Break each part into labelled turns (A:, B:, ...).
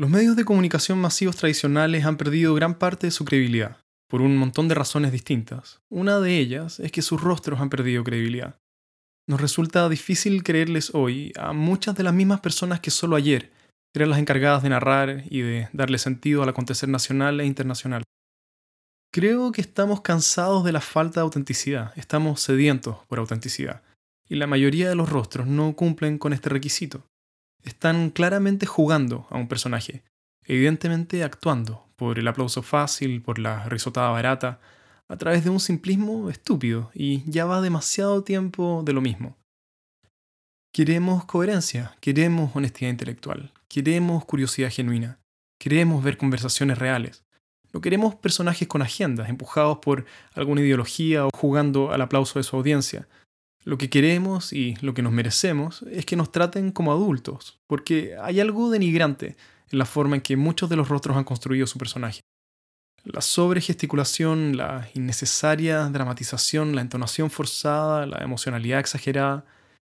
A: Los medios de comunicación masivos tradicionales han perdido gran parte de su credibilidad, por un montón de razones distintas. Una de ellas es que sus rostros han perdido credibilidad. Nos resulta difícil creerles hoy a muchas de las mismas personas que solo ayer eran las encargadas de narrar y de darle sentido al acontecer nacional e internacional. Creo que estamos cansados de la falta de autenticidad, estamos sedientos por autenticidad, y la mayoría de los rostros no cumplen con este requisito están claramente jugando a un personaje, evidentemente actuando por el aplauso fácil, por la risotada barata, a través de un simplismo estúpido, y ya va demasiado tiempo de lo mismo. Queremos coherencia, queremos honestidad intelectual, queremos curiosidad genuina, queremos ver conversaciones reales. No queremos personajes con agendas, empujados por alguna ideología o jugando al aplauso de su audiencia, lo que queremos y lo que nos merecemos es que nos traten como adultos, porque hay algo denigrante en la forma en que muchos de los rostros han construido su personaje. La sobregesticulación, la innecesaria dramatización, la entonación forzada, la emocionalidad exagerada.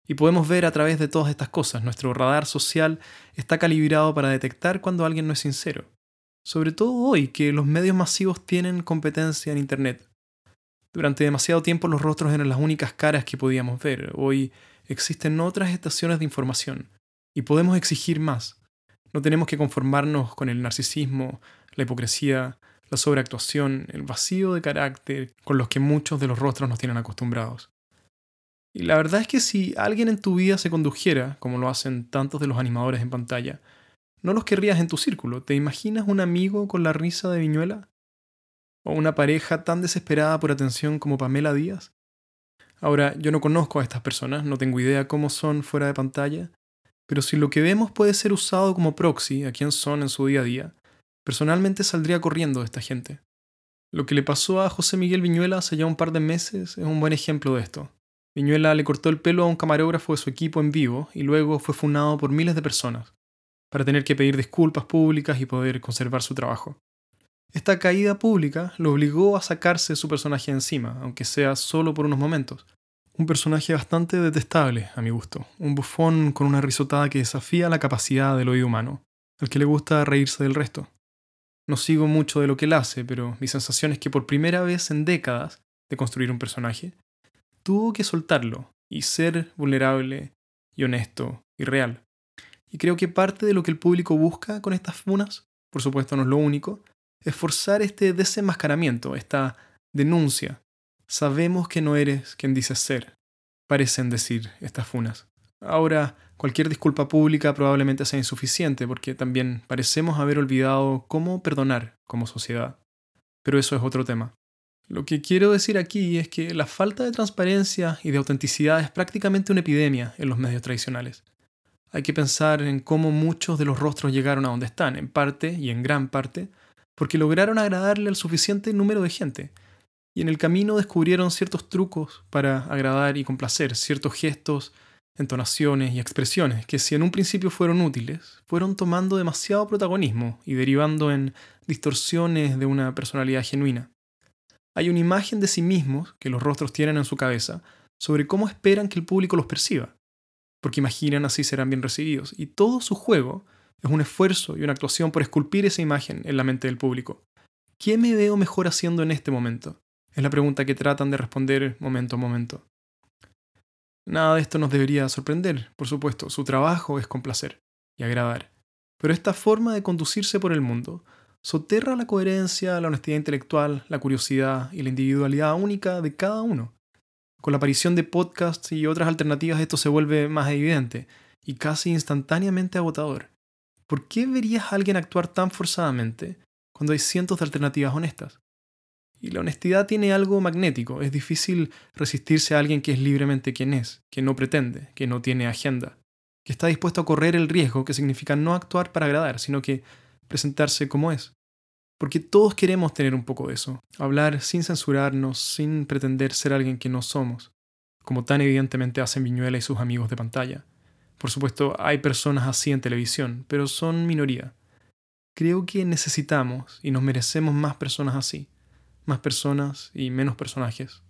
A: Y podemos ver a través de todas estas cosas, nuestro radar social está calibrado para detectar cuando alguien no es sincero. Sobre todo hoy que los medios masivos tienen competencia en Internet. Durante demasiado tiempo los rostros eran las únicas caras que podíamos ver. Hoy existen otras estaciones de información y podemos exigir más. No tenemos que conformarnos con el narcisismo, la hipocresía, la sobreactuación, el vacío de carácter con los que muchos de los rostros nos tienen acostumbrados. Y la verdad es que si alguien en tu vida se condujera, como lo hacen tantos de los animadores en pantalla, no los querrías en tu círculo. ¿Te imaginas un amigo con la risa de Viñuela? O una pareja tan desesperada por atención como Pamela Díaz? Ahora, yo no conozco a estas personas, no tengo idea cómo son fuera de pantalla, pero si lo que vemos puede ser usado como proxy a quién son en su día a día, personalmente saldría corriendo de esta gente. Lo que le pasó a José Miguel Viñuela hace ya un par de meses es un buen ejemplo de esto. Viñuela le cortó el pelo a un camarógrafo de su equipo en vivo y luego fue funado por miles de personas, para tener que pedir disculpas públicas y poder conservar su trabajo. Esta caída pública lo obligó a sacarse su personaje encima, aunque sea solo por unos momentos. Un personaje bastante detestable, a mi gusto. Un bufón con una risotada que desafía la capacidad del oído humano, al que le gusta reírse del resto. No sigo mucho de lo que él hace, pero mi sensación es que por primera vez en décadas de construir un personaje, tuvo que soltarlo y ser vulnerable y honesto y real. Y creo que parte de lo que el público busca con estas funas, por supuesto no es lo único, esforzar este desenmascaramiento, esta denuncia. Sabemos que no eres quien dices ser, parecen decir estas funas. Ahora, cualquier disculpa pública probablemente sea insuficiente porque también parecemos haber olvidado cómo perdonar como sociedad. Pero eso es otro tema. Lo que quiero decir aquí es que la falta de transparencia y de autenticidad es prácticamente una epidemia en los medios tradicionales. Hay que pensar en cómo muchos de los rostros llegaron a donde están, en parte y en gran parte porque lograron agradarle al suficiente número de gente, y en el camino descubrieron ciertos trucos para agradar y complacer, ciertos gestos, entonaciones y expresiones que si en un principio fueron útiles, fueron tomando demasiado protagonismo y derivando en distorsiones de una personalidad genuina. Hay una imagen de sí mismos que los rostros tienen en su cabeza sobre cómo esperan que el público los perciba, porque imaginan así serán bien recibidos, y todo su juego es un esfuerzo y una actuación por esculpir esa imagen en la mente del público. ¿Qué me veo mejor haciendo en este momento? Es la pregunta que tratan de responder momento a momento. Nada de esto nos debería sorprender, por supuesto, su trabajo es complacer y agradar. Pero esta forma de conducirse por el mundo soterra la coherencia, la honestidad intelectual, la curiosidad y la individualidad única de cada uno. Con la aparición de podcasts y otras alternativas esto se vuelve más evidente y casi instantáneamente agotador. ¿Por qué verías a alguien actuar tan forzadamente cuando hay cientos de alternativas honestas? Y la honestidad tiene algo magnético, es difícil resistirse a alguien que es libremente quien es, que no pretende, que no tiene agenda, que está dispuesto a correr el riesgo que significa no actuar para agradar, sino que presentarse como es. Porque todos queremos tener un poco de eso, hablar sin censurarnos, sin pretender ser alguien que no somos, como tan evidentemente hacen Viñuela y sus amigos de pantalla. Por supuesto, hay personas así en televisión, pero son minoría. Creo que necesitamos y nos merecemos más personas así, más personas y menos personajes.